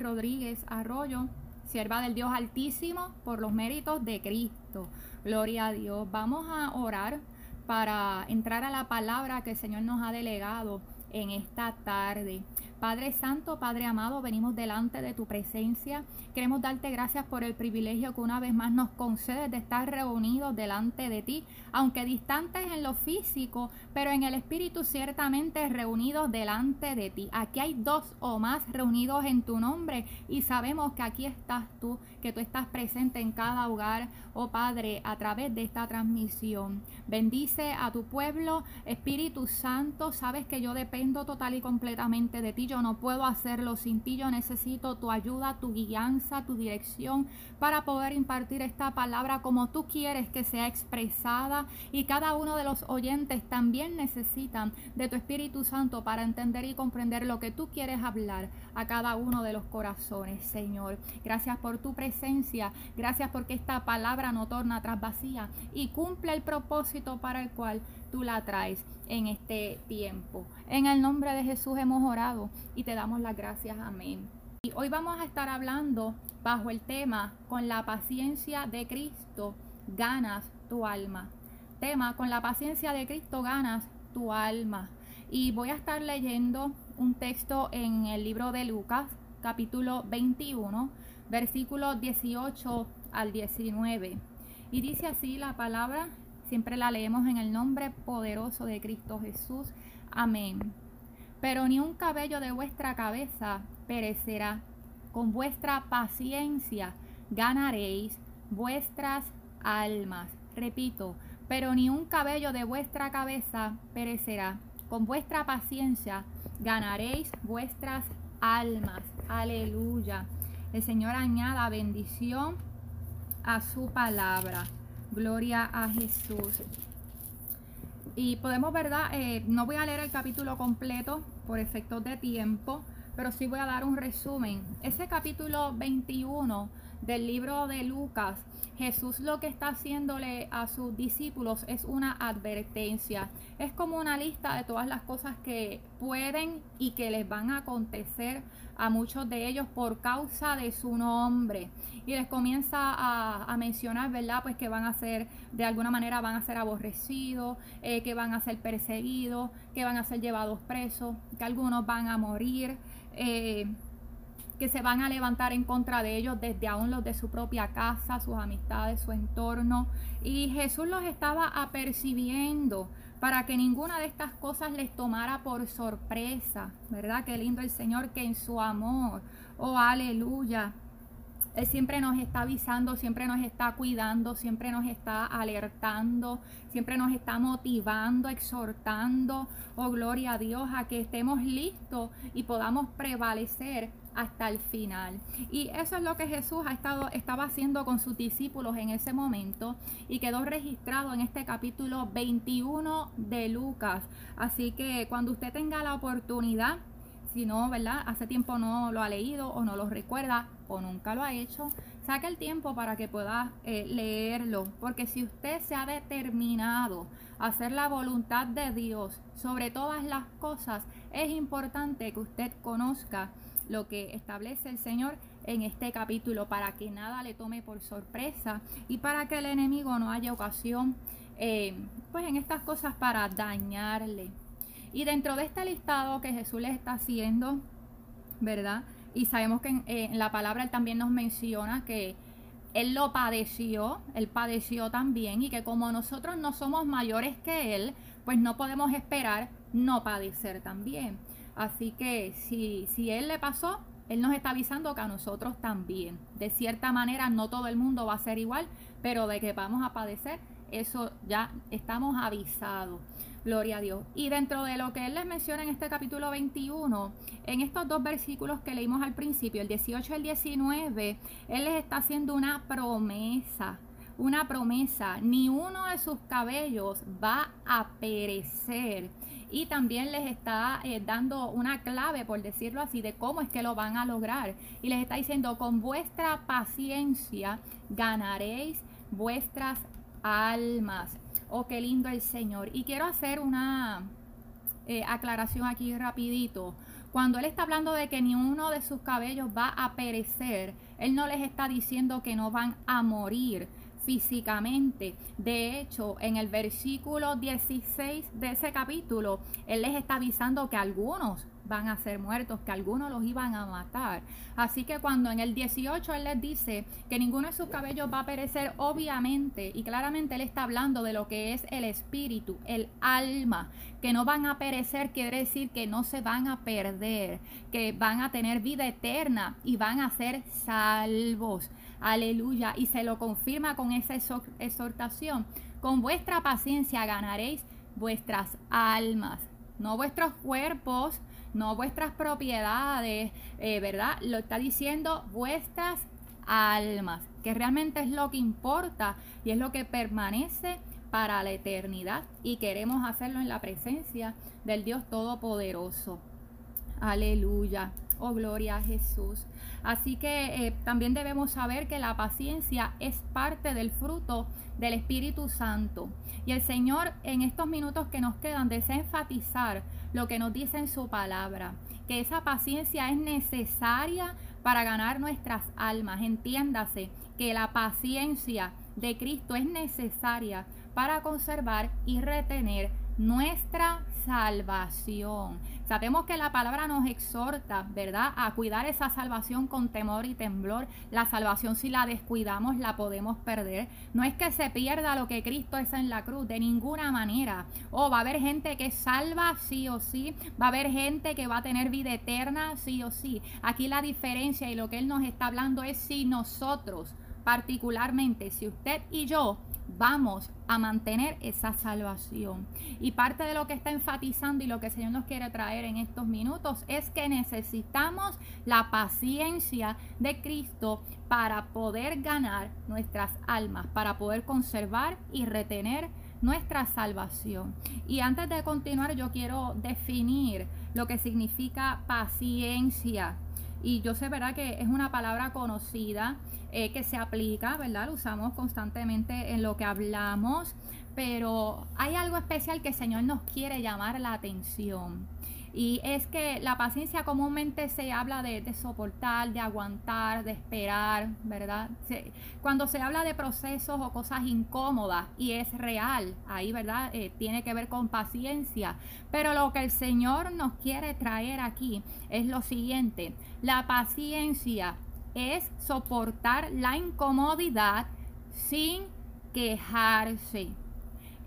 Rodríguez Arroyo, sierva del Dios Altísimo, por los méritos de Cristo. Gloria a Dios. Vamos a orar para entrar a la palabra que el Señor nos ha delegado en esta tarde. Padre Santo, Padre amado, venimos delante de tu presencia. Queremos darte gracias por el privilegio que una vez más nos concedes de estar reunidos delante de ti, aunque distantes en lo físico, pero en el espíritu ciertamente reunidos delante de ti. Aquí hay dos o más reunidos en tu nombre y sabemos que aquí estás tú, que tú estás presente en cada hogar, oh Padre, a través de esta transmisión. Bendice a tu pueblo, Espíritu Santo, sabes que yo dependo total y completamente de ti yo no puedo hacerlo sin ti, yo necesito tu ayuda, tu guianza, tu dirección para poder impartir esta palabra como tú quieres que sea expresada. Y cada uno de los oyentes también necesitan de tu Espíritu Santo para entender y comprender lo que tú quieres hablar a cada uno de los corazones, Señor. Gracias por tu presencia, gracias porque esta palabra no torna tras vacía y cumple el propósito para el cual tú la traes en este tiempo. En el nombre de Jesús hemos orado y te damos las gracias. Amén. Y hoy vamos a estar hablando bajo el tema con la paciencia de Cristo ganas tu alma. Tema con la paciencia de Cristo ganas tu alma. Y voy a estar leyendo un texto en el libro de Lucas, capítulo 21, versículos 18 al 19. Y dice así la palabra Siempre la leemos en el nombre poderoso de Cristo Jesús. Amén. Pero ni un cabello de vuestra cabeza perecerá. Con vuestra paciencia ganaréis vuestras almas. Repito, pero ni un cabello de vuestra cabeza perecerá. Con vuestra paciencia ganaréis vuestras almas. Aleluya. El Señor añada bendición a su palabra. Gloria a Jesús. Y podemos, ¿verdad? Eh, no voy a leer el capítulo completo por efectos de tiempo, pero sí voy a dar un resumen. Ese capítulo 21 del libro de Lucas, Jesús lo que está haciéndole a sus discípulos es una advertencia. Es como una lista de todas las cosas que pueden y que les van a acontecer a muchos de ellos por causa de su nombre. Y les comienza a, mencionar, ¿verdad? Pues que van a ser, de alguna manera van a ser aborrecidos, eh, que van a ser perseguidos, que van a ser llevados presos, que algunos van a morir. Eh, que se van a levantar en contra de ellos desde aún los de su propia casa, sus amistades, su entorno. Y Jesús los estaba apercibiendo para que ninguna de estas cosas les tomara por sorpresa, ¿verdad? Qué lindo el Señor que en su amor, oh aleluya, él siempre nos está avisando, siempre nos está cuidando, siempre nos está alertando, siempre nos está motivando, exhortando, oh gloria a Dios, a que estemos listos y podamos prevalecer hasta el final. Y eso es lo que Jesús ha estado, estaba haciendo con sus discípulos en ese momento y quedó registrado en este capítulo 21 de Lucas. Así que cuando usted tenga la oportunidad, si no, ¿verdad? Hace tiempo no lo ha leído o no lo recuerda o nunca lo ha hecho, saque el tiempo para que pueda eh, leerlo. Porque si usted se ha determinado a hacer la voluntad de Dios sobre todas las cosas, es importante que usted conozca lo que establece el Señor en este capítulo para que nada le tome por sorpresa y para que el enemigo no haya ocasión eh, pues en estas cosas para dañarle. Y dentro de este listado que Jesús les está haciendo, ¿verdad? Y sabemos que en, en la palabra él también nos menciona que él lo padeció, él padeció también y que como nosotros no somos mayores que él, pues no podemos esperar no padecer también. Así que si, si Él le pasó, Él nos está avisando que a nosotros también. De cierta manera, no todo el mundo va a ser igual, pero de que vamos a padecer, eso ya estamos avisados. Gloria a Dios. Y dentro de lo que Él les menciona en este capítulo 21, en estos dos versículos que leímos al principio, el 18 y el 19, Él les está haciendo una promesa una promesa, ni uno de sus cabellos va a perecer y también les está eh, dando una clave, por decirlo así, de cómo es que lo van a lograr. Y les está diciendo, con vuestra paciencia ganaréis vuestras almas. Oh, qué lindo el Señor. Y quiero hacer una eh, aclaración aquí rapidito. Cuando Él está hablando de que ni uno de sus cabellos va a perecer, Él no les está diciendo que no van a morir físicamente. De hecho, en el versículo 16 de ese capítulo, Él les está avisando que algunos van a ser muertos, que algunos los iban a matar. Así que cuando en el 18 Él les dice que ninguno de sus cabellos va a perecer, obviamente y claramente Él está hablando de lo que es el espíritu, el alma, que no van a perecer, quiere decir que no se van a perder, que van a tener vida eterna y van a ser salvos. Aleluya. Y se lo confirma con esa exhortación. Con vuestra paciencia ganaréis vuestras almas, no vuestros cuerpos, no vuestras propiedades, eh, ¿verdad? Lo está diciendo vuestras almas, que realmente es lo que importa y es lo que permanece para la eternidad y queremos hacerlo en la presencia del Dios Todopoderoso. Aleluya. Oh, gloria a Jesús. Así que eh, también debemos saber que la paciencia es parte del fruto del Espíritu Santo. Y el Señor en estos minutos que nos quedan desea enfatizar lo que nos dice en su palabra, que esa paciencia es necesaria para ganar nuestras almas. Entiéndase que la paciencia de Cristo es necesaria para conservar y retener nuestra salvación. Sabemos que la palabra nos exhorta, ¿verdad?, a cuidar esa salvación con temor y temblor. La salvación si la descuidamos la podemos perder. No es que se pierda lo que Cristo es en la cruz, de ninguna manera. O va a haber gente que salva sí o sí, va a haber gente que va a tener vida eterna sí o sí. Aquí la diferencia y lo que Él nos está hablando es si nosotros, particularmente, si usted y yo vamos a mantener esa salvación. Y parte de lo que está enfatizando y lo que el Señor nos quiere traer en estos minutos es que necesitamos la paciencia de Cristo para poder ganar nuestras almas, para poder conservar y retener nuestra salvación. Y antes de continuar, yo quiero definir lo que significa paciencia. Y yo sé, ¿verdad?, que es una palabra conocida eh, que se aplica, ¿verdad? Lo usamos constantemente en lo que hablamos, pero hay algo especial que el Señor nos quiere llamar la atención. Y es que la paciencia comúnmente se habla de, soportar, de aguantar, de esperar, ¿verdad? cuando se habla de procesos o cosas incómodas y es real, ahí, ¿verdad? Eh, tiene que ver con paciencia. Pero lo que el Señor nos quiere traer aquí es lo siguiente, la paciencia es soportar la incomodidad sin quejarse.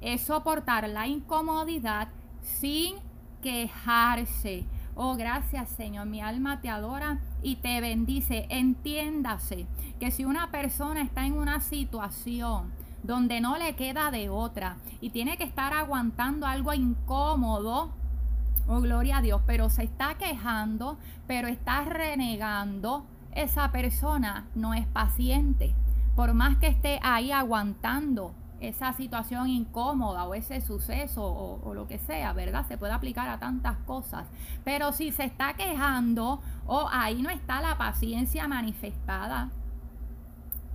Es soportar la incomodidad sin quejarse. Oh, gracias Señor, mi alma te adora y te bendice. Entiéndase que si una persona está en una situación donde no le queda de otra y tiene que estar aguantando algo incómodo, oh gloria a Dios, pero se está quejando, pero está renegando, esa persona no es paciente. Por más que esté ahí aguantando esa situación incómoda o ese suceso o, lo que sea, ¿verdad? Se puede aplicar a tantas cosas. Pero si se está quejando o ahí no está la paciencia manifestada,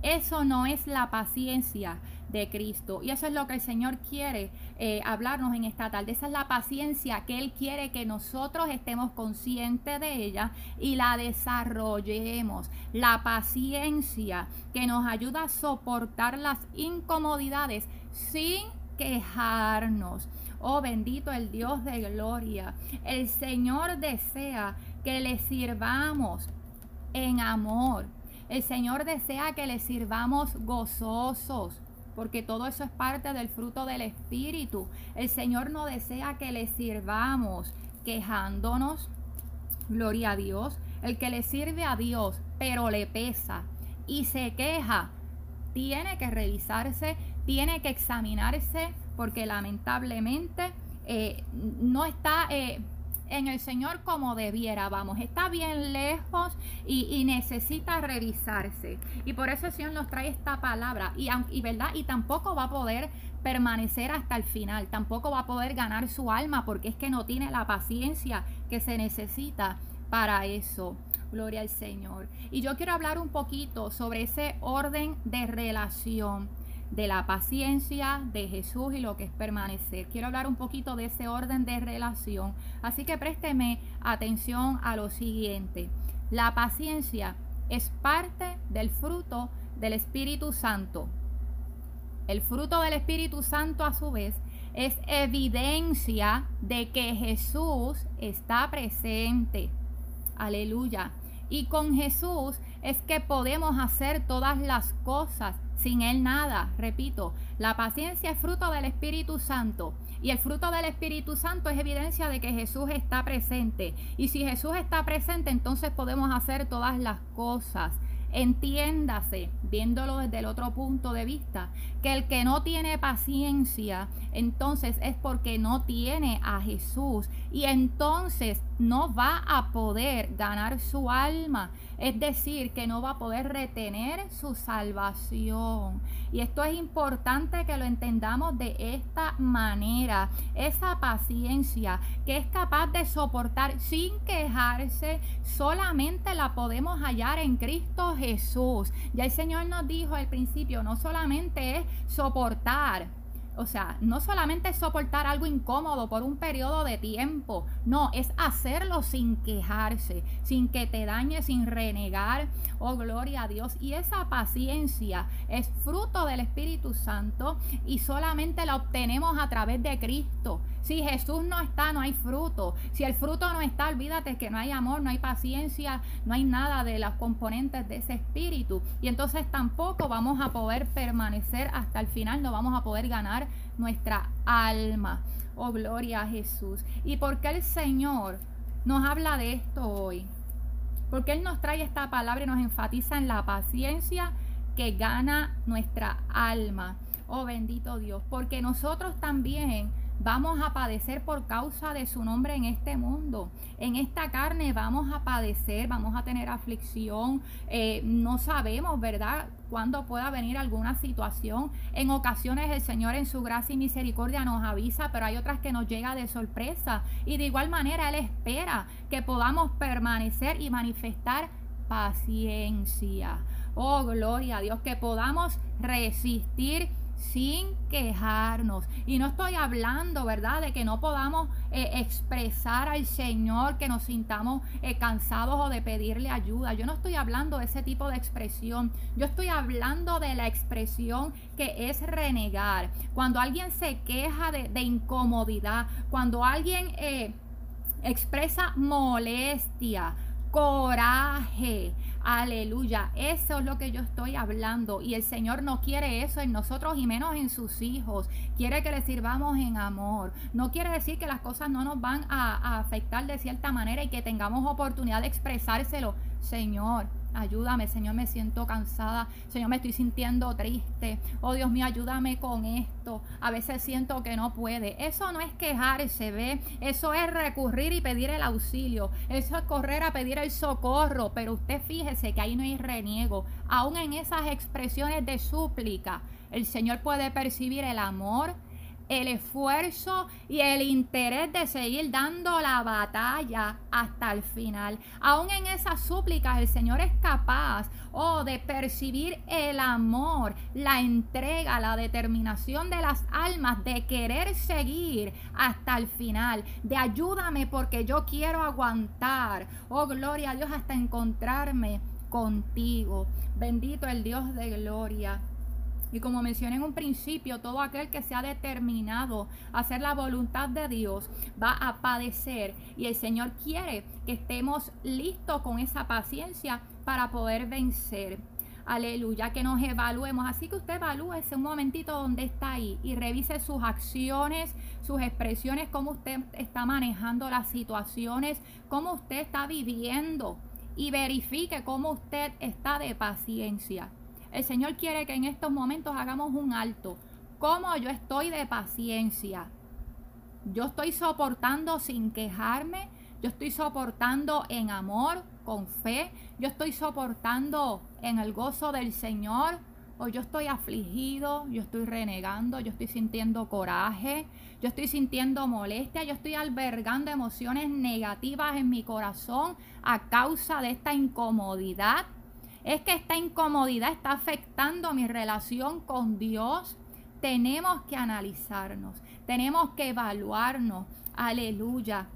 eso no es la paciencia de Cristo. Y eso es lo que el Señor quiere eh, hablarnos en esta tarde. Esa es la paciencia que Él quiere que nosotros estemos conscientes de ella y la desarrollemos. La paciencia que nos ayuda a soportar las incomodidades sin quejarnos. Oh bendito el Dios de gloria. El Señor desea que le sirvamos en amor el Señor desea que le sirvamos gozosos, porque todo eso es parte del fruto del Espíritu. El Señor no desea que le sirvamos quejándonos. Gloria a Dios. El que le sirve a Dios, pero le pesa y se queja, tiene que revisarse, tiene que examinarse, porque lamentablemente eh, no está... Eh, en el Señor como debiera, vamos, está bien lejos y, necesita revisarse. Y por eso el Señor nos trae esta palabra y, y, verdad, y tampoco va a poder permanecer hasta el final, tampoco va a poder ganar su alma porque es que no tiene la paciencia que se necesita para eso. Gloria al Señor. Y yo quiero hablar un poquito sobre ese orden de relación. De la paciencia de Jesús y lo que es permanecer. Quiero hablar un poquito de ese orden de relación, así que présteme atención a lo siguiente. La paciencia es parte del fruto del Espíritu Santo. El fruto del Espíritu Santo a su vez es evidencia de que Jesús está presente. Aleluya. Y con Jesús es que podemos hacer todas las cosas. Sin Él nada. Repito, la paciencia es fruto del Espíritu Santo. Y el fruto del Espíritu Santo es evidencia de que Jesús está presente. Y si Jesús está presente, entonces podemos hacer todas las cosas. Entiéndase, viéndolo desde el otro punto de vista, que el que no tiene paciencia, entonces es porque no tiene a Jesús y entonces no va a poder ganar su alma. Es decir, que no va a poder retener su salvación. Y esto es importante que lo entendamos de esta manera. Esa paciencia que es capaz de soportar sin quejarse, solamente la podemos hallar en Cristo Jesús. Ya el Señor nos dijo al principio, no solamente es soportar, o sea, no solamente es soportar algo incómodo por un periodo de tiempo, no, es hacerlo sin quejarse, sin que te dañe, sin renegar. Oh, gloria a Dios. Y esa paciencia es fruto del Espíritu Santo y solamente la obtenemos a través de Cristo. Si Jesús no está, no hay fruto. Si el fruto no está, olvídate que no hay amor, no hay paciencia, no hay nada de las componentes de ese espíritu. Y entonces tampoco vamos a poder permanecer hasta el final, no vamos a poder ganar nuestra alma. Oh, gloria a Jesús. ¿Y por qué el Señor nos habla de esto hoy? Porque Él nos trae esta palabra y nos enfatiza en la paciencia que gana nuestra alma. Oh bendito Dios. Porque nosotros también vamos a padecer por causa de su nombre en este mundo. En esta carne vamos a padecer, vamos a tener aflicción. Eh, no sabemos, ¿verdad? Cuándo pueda venir alguna situación. En ocasiones el Señor en su gracia y misericordia nos avisa, pero hay otras que nos llega de sorpresa. Y de igual manera Él espera que podamos permanecer y manifestar paciencia. Oh, gloria a Dios, que podamos resistir sin quejarnos. Y no estoy hablando, ¿verdad?, de que no podamos eh, expresar al Señor que nos sintamos eh, cansados o de pedirle ayuda. Yo no estoy hablando de ese tipo de expresión. Yo estoy hablando de la expresión que es renegar. Cuando alguien se queja de, incomodidad, cuando alguien eh, expresa molestia, coraje, Aleluya, eso es lo que yo estoy hablando y el Señor no quiere eso en nosotros y menos en sus hijos. Quiere que le sirvamos en amor. No quiere decir que las cosas no nos van a, a afectar de cierta manera y que tengamos oportunidad de expresárselo. Señor, Ayúdame, Señor, me siento cansada. Señor, me estoy sintiendo triste. Oh Dios mío, ayúdame con esto. A veces siento que no puede. Eso no es quejarse, ¿ve? Eso es recurrir y pedir el auxilio. Eso es correr a pedir el socorro. Pero usted fíjese que ahí no hay reniego. Aún en esas expresiones de súplica, el Señor puede percibir el amor, el esfuerzo y el interés de seguir dando la batalla hasta el final. Aún en esas súplicas el Señor es capaz oh, de percibir el amor, la entrega, la determinación de las almas de querer seguir hasta el final, de ayúdame porque yo quiero aguantar. Oh, gloria a Dios hasta encontrarme contigo. Bendito el Dios de gloria. Y como mencioné en un principio, todo aquel que se ha determinado a hacer la voluntad de Dios va a padecer. Y el Señor quiere que estemos listos con esa paciencia para poder vencer. Aleluya, que nos evaluemos. Así que usted evalúese un momentito donde está ahí y revise sus acciones, sus expresiones, cómo usted está manejando las situaciones, cómo usted está viviendo y verifique cómo usted está de paciencia. El Señor quiere que en estos momentos hagamos un alto. ¿Cómo yo estoy de paciencia? Yo estoy soportando sin quejarme. Yo estoy soportando en amor, con fe. Yo estoy soportando en el gozo del Señor. O yo estoy afligido, yo estoy renegando, yo estoy sintiendo coraje, yo estoy sintiendo molestia, yo estoy albergando emociones negativas en mi corazón a causa de esta incomodidad es que esta incomodidad está afectando mi relación con Dios. Tenemos que analizarnos, tenemos que evaluarnos. Aleluya.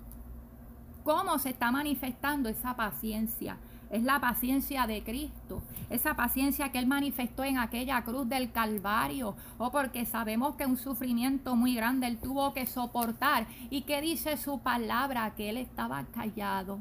¿Cómo se está manifestando esa paciencia? Es la paciencia de Cristo, esa paciencia que Él manifestó en aquella cruz del Calvario, o oh, porque sabemos que un sufrimiento muy grande Él tuvo que soportar y que dice su palabra que Él estaba callado,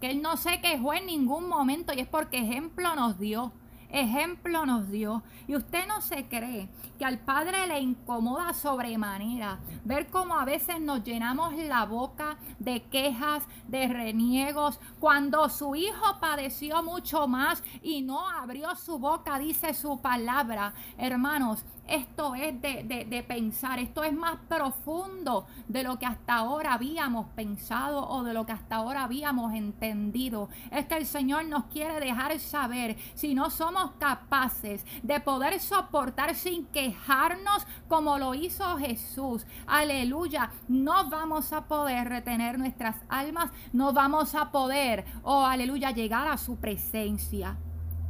que Él no se quejó en ningún momento y es porque ejemplo nos dio ejemplo nos dio. Y usted no se cree que al Padre le incomoda sobremanera ver cómo a veces nos llenamos la boca de quejas, de reniegos, cuando su Hijo padeció mucho más y no abrió su boca, dice su palabra. Hermanos, esto es de, pensar, esto es más profundo de lo que hasta ahora habíamos pensado o de lo que hasta ahora habíamos entendido. Es que el Señor nos quiere dejar saber si no somos capaces de poder soportar sin quejarnos como lo hizo Jesús. Aleluya, no vamos a poder retener nuestras almas, no vamos a poder, oh aleluya, llegar a su presencia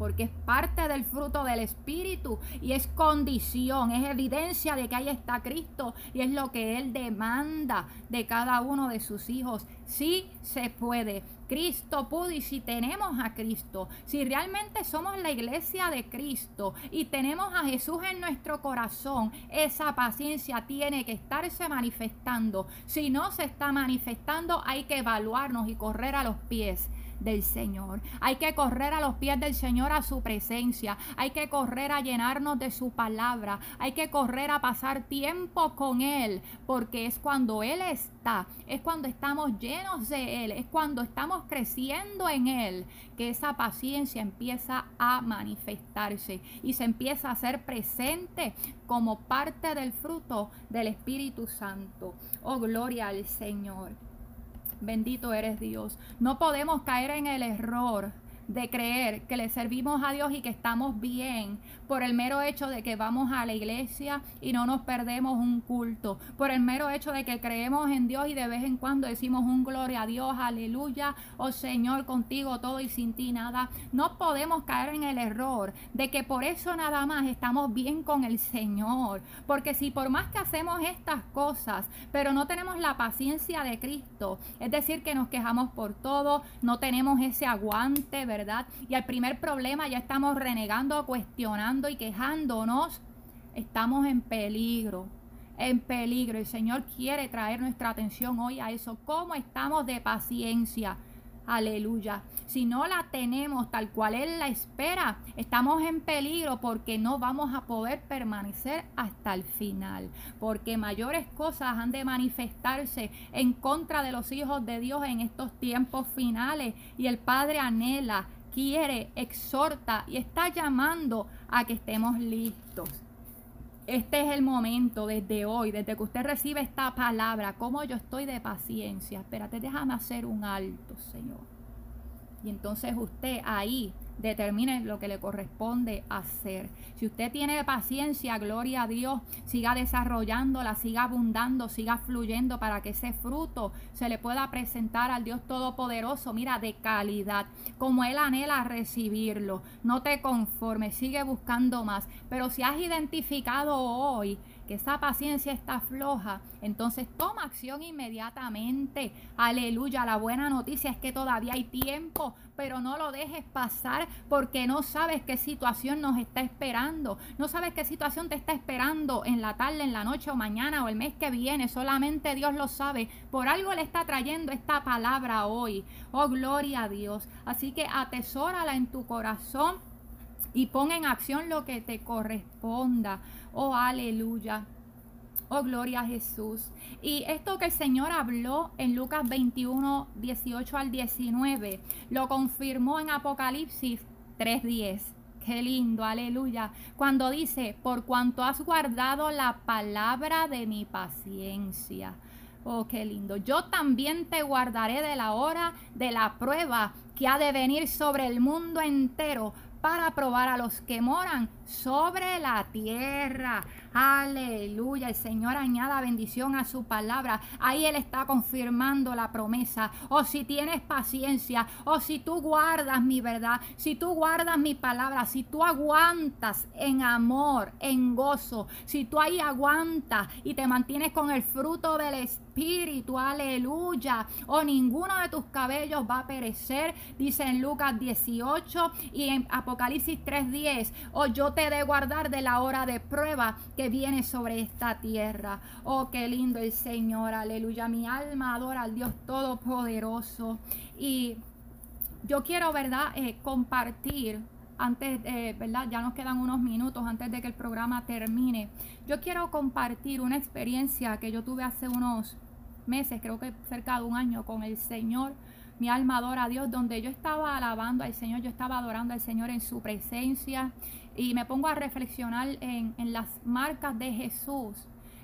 porque es parte del fruto del Espíritu y es condición, es evidencia de que ahí está Cristo y es lo que Él demanda de cada uno de sus hijos. Sí se puede. Cristo pudo y si tenemos a Cristo, si realmente somos la iglesia de Cristo y tenemos a Jesús en nuestro corazón, esa paciencia tiene que estarse manifestando. Si no se está manifestando, hay que evaluarnos y correr a los pies del Señor. Hay que correr a los pies del Señor a su presencia. Hay que correr a llenarnos de su palabra. Hay que correr a pasar tiempo con Él, porque es cuando Él está, es cuando estamos llenos de Él, es cuando estamos creciendo en Él, que esa paciencia empieza a manifestarse y se empieza a hacer presente como parte del fruto del Espíritu Santo. Oh, gloria al Señor. Bendito eres Dios. No podemos caer en el error de creer que le servimos a Dios y que estamos bien por el mero hecho de que vamos a la iglesia y no nos perdemos un culto, por el mero hecho de que creemos en Dios y de vez en cuando decimos un gloria a Dios, aleluya, oh Señor, contigo todo y sin ti nada. No podemos caer en el error de que por eso nada más estamos bien con el Señor, porque si por más que hacemos estas cosas, pero no tenemos la paciencia de Cristo, es decir, que nos quejamos por todo, no tenemos ese aguante, ¿verdad? Y al primer problema ya estamos renegando, cuestionando y quejándonos. Estamos en peligro, en peligro. El Señor quiere traer nuestra atención hoy a eso. ¿Cómo estamos de paciencia? Aleluya. Si no la tenemos tal cual Él la espera, estamos en peligro porque no vamos a poder permanecer hasta el final. Porque mayores cosas han de manifestarse en contra de los hijos de Dios en estos tiempos finales. Y el Padre anhela, quiere, exhorta y está llamando a que estemos listos. Este es el momento desde hoy, desde que usted recibe esta palabra, como yo estoy de paciencia. Espérate, déjame hacer un alto, Señor. Y entonces usted ahí determine lo que le corresponde hacer. Si usted tiene paciencia, gloria a Dios, siga desarrollándola, siga abundando, siga fluyendo para que ese fruto se le pueda presentar al Dios Todopoderoso, mira, de calidad, como Él anhela recibirlo. No te conformes, sigue buscando más. Pero si has identificado hoy que esa paciencia está floja, entonces toma acción inmediatamente. Aleluya, la buena noticia es que todavía hay tiempo, pero no lo dejes pasar porque no sabes qué situación nos está esperando. No sabes qué situación te está esperando en la tarde, en la noche o mañana o el mes que viene. Solamente Dios lo sabe. Por algo le está trayendo esta palabra hoy. Oh, gloria a Dios. Así que atesórala en tu corazón y pon en acción lo que te corresponda. Oh, aleluya. Oh, gloria a Jesús. Y esto que el Señor habló en Lucas 21, 18 al 19, lo confirmó en Apocalipsis 3.10. Qué lindo, aleluya. Cuando dice, por cuanto has guardado la palabra de mi paciencia. Oh, qué lindo. Yo también te guardaré de la hora de la prueba que ha de venir sobre el mundo entero para probar a los que moran sobre la tierra. Aleluya. El Señor añada bendición a su palabra. Ahí Él está confirmando la promesa. O si tienes paciencia, o si tú guardas mi verdad, si tú guardas mi palabra, si tú aguantas en amor, en gozo, si tú ahí aguantas y te mantienes con el fruto del Espíritu, aleluya. O ninguno de tus cabellos va a perecer, dice en Lucas 18 y en Apocalipsis 3:10. O yo te de guardar de la hora de prueba que viene sobre esta tierra. Oh, qué lindo el Señor, aleluya. Mi alma adora al Dios Todopoderoso. Y yo quiero, ¿verdad?, eh, compartir antes, de, ¿verdad? Ya nos quedan unos minutos antes de que el programa termine. Yo quiero compartir una experiencia que yo tuve hace unos meses, creo que cerca de un año, con el Señor. Mi alma adora a Dios, donde yo estaba alabando al Señor, yo estaba adorando al Señor en su presencia y me pongo a reflexionar en, las marcas de Jesús.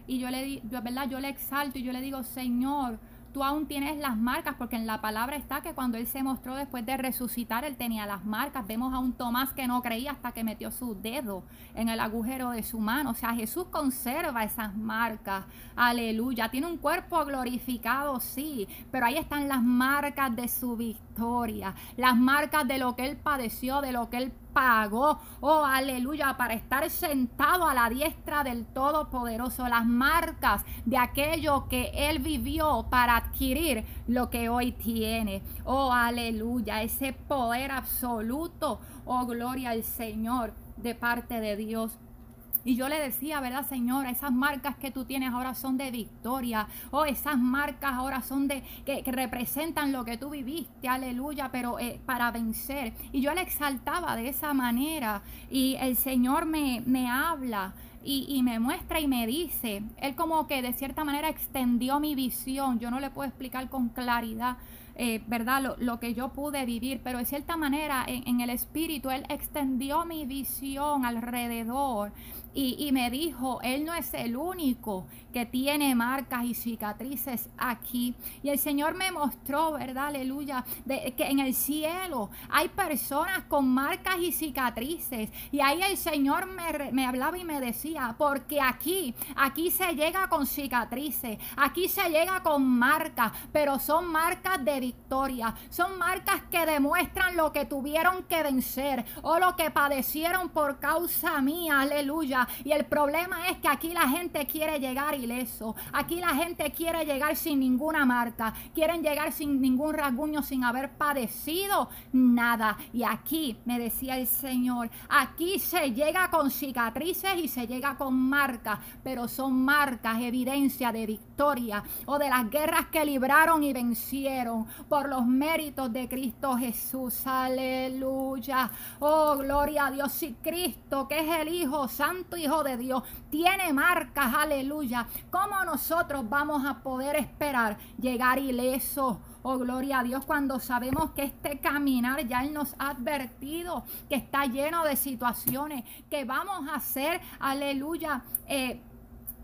Y yo le, yo, ¿verdad? yo le exalto y yo le digo, Señor, tú aún tienes las marcas, porque en la palabra está que cuando Él se mostró después de resucitar, Él tenía las marcas. Vemos a un Tomás que no creía hasta que metió su dedo en el agujero de su mano. O sea, Jesús conserva esas marcas. Aleluya. Tiene un cuerpo glorificado, sí, pero ahí están las marcas de su victoria, las marcas de lo que Él padeció, de lo que Él pagó, oh aleluya, para estar sentado a la diestra del Todopoderoso, las marcas de aquello que Él vivió para adquirir lo que hoy tiene. Oh aleluya, ese poder absoluto, oh gloria al Señor de parte de Dios. Y yo le decía, ¿verdad, Señora? Esas marcas que tú tienes ahora son de victoria. O oh, esas marcas ahora son de que, representan lo que tú viviste, aleluya, pero eh, para vencer. Y yo le exaltaba de esa manera. Y el Señor me, me habla. Y, y, me muestra y me dice, Él como que de cierta manera extendió mi visión, yo no le puedo explicar con claridad, eh, ¿verdad? Lo, lo, que yo pude vivir, pero de cierta manera en, en, el espíritu Él extendió mi visión alrededor y, me dijo, Él no es el único que tiene marcas y cicatrices aquí. Y el Señor me mostró, ¿verdad? Aleluya, de, que en el cielo hay personas con marcas y cicatrices. Y ahí el Señor me, me hablaba y me decía, porque aquí, aquí se llega con cicatrices, aquí se llega con marcas, pero son marcas de victoria, son marcas que demuestran lo que tuvieron que vencer o lo que padecieron por causa mía, aleluya y el problema es que aquí la gente quiere llegar ileso. Aquí la gente quiere llegar sin ninguna marca. Quieren llegar sin ningún rasguño, sin haber padecido nada. Y aquí, me decía el Señor, aquí se llega con cicatrices y se llega con marcas. Pero son marcas, evidencia de victoria o de las guerras que libraron y vencieron por los méritos de Cristo Jesús. Aleluya. Oh, gloria a Dios. Y Cristo, que es el Hijo Santo Hijo de Dios, tiene marcas, aleluya. ¿Cómo nosotros vamos a poder esperar llegar ileso? Oh, gloria a Dios, cuando sabemos que este caminar ya Él nos ha advertido que está lleno de situaciones que vamos a hacer, aleluya. Eh,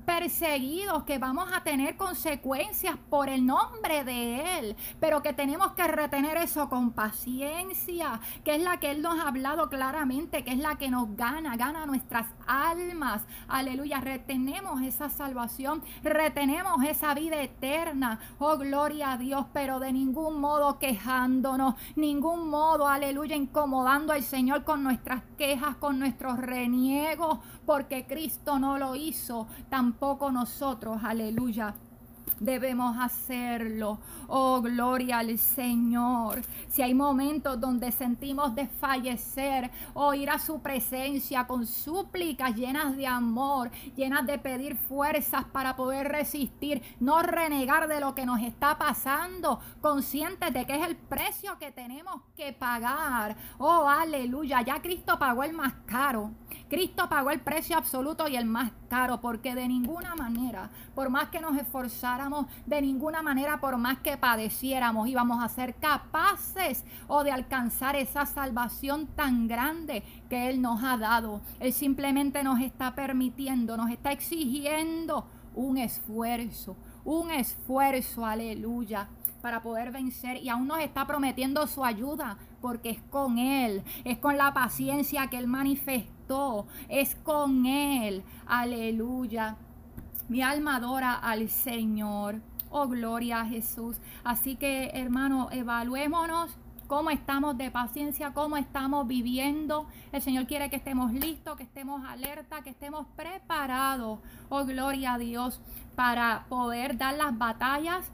perseguidos, que vamos a tener consecuencias por el nombre de Él, pero que tenemos que retener eso con paciencia, que es la que Él nos ha hablado claramente, que es la que nos gana, gana nuestras almas. Aleluya, retenemos esa salvación, retenemos esa vida eterna. Oh, gloria a Dios, pero de ningún modo quejándonos, ningún modo, aleluya, incomodando al Señor con nuestras quejas, con nuestros reniegos, porque Cristo no lo hizo, tampoco nosotros, aleluya debemos hacerlo. Oh, gloria al Señor. Si hay momentos donde sentimos desfallecer o ir a su presencia con súplicas llenas de amor, llenas de pedir fuerzas para poder resistir, no renegar de lo que nos está pasando, conscientes de que es el precio que tenemos que pagar. Oh, aleluya. Ya Cristo pagó el más caro. Cristo pagó el precio absoluto y el más porque de ninguna manera, por más que nos esforzáramos, de ninguna manera, por más que padeciéramos, íbamos a ser capaces o de alcanzar esa salvación tan grande que Él nos ha dado. Él simplemente nos está permitiendo, nos está exigiendo un esfuerzo, un esfuerzo, aleluya para poder vencer y aún nos está prometiendo su ayuda porque es con Él, es con la paciencia que Él manifestó, es con Él. Aleluya. Mi alma adora al Señor. Oh, gloria a Jesús. Así que, hermano, evaluémonos cómo estamos de paciencia, cómo estamos viviendo. El Señor quiere que estemos listos, que estemos alerta, que estemos preparados, oh gloria a Dios, para poder dar las batallas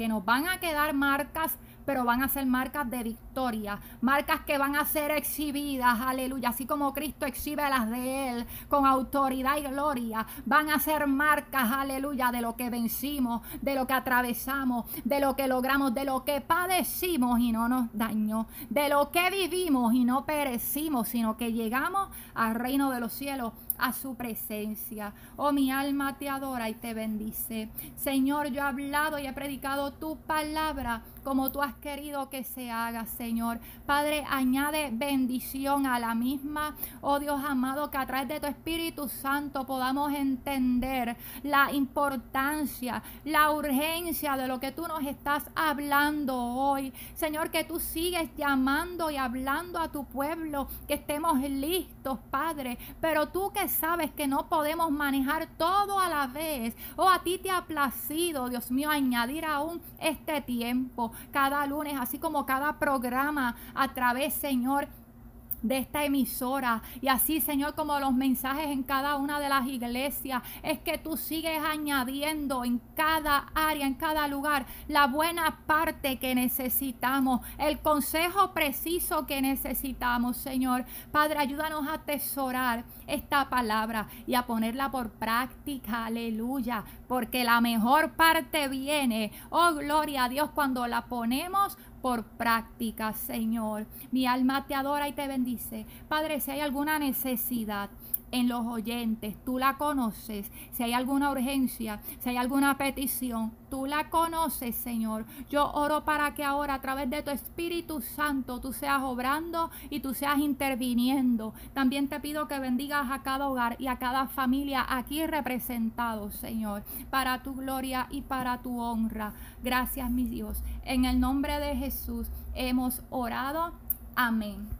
que nos van a quedar marcas pero van a ser marcas de victoria, marcas que van a ser exhibidas, aleluya, así como Cristo exhibe las de Él con autoridad y gloria, van a ser marcas, aleluya, de lo que vencimos, de lo que atravesamos, de lo que logramos, de lo que padecimos y no nos dañó, de lo que vivimos y no perecimos, sino que llegamos al reino de los cielos a su presencia. Oh, mi alma te adora y te bendice. Señor, yo he hablado y he predicado tu palabra como tú has querido que se haga, Señor. Padre, añade bendición a la misma. Oh Dios amado, que a través de tu Espíritu Santo podamos entender la importancia, la urgencia de lo que tú nos estás hablando hoy. Señor, que tú sigues llamando y hablando a tu pueblo, que estemos listos, Padre. Pero tú que sabes que no podemos manejar todo a la vez. Oh, a ti te ha placido, Dios mío, añadir aún este tiempo, cada lunes, así como cada programa a través, Señor, de esta emisora. Y así, Señor, como los mensajes en cada una de las iglesias, es que tú sigues añadiendo en cada área, en cada lugar, la buena parte que necesitamos, el consejo preciso que necesitamos, Señor. Padre, ayúdanos a atesorar esta palabra y a ponerla por práctica, aleluya, porque la mejor parte viene, oh gloria a Dios, cuando la ponemos por práctica, Señor. Mi alma te adora y te bendice. Padre, si hay alguna necesidad, en los oyentes, tú la conoces. Si hay alguna urgencia, si hay alguna petición, tú la conoces, Señor. Yo oro para que ahora a través de tu Espíritu Santo tú seas obrando y tú seas interviniendo. También te pido que bendigas a cada hogar y a cada familia aquí representado, Señor, para tu gloria y para tu honra. Gracias, mi Dios. En el nombre de Jesús hemos orado. Amén.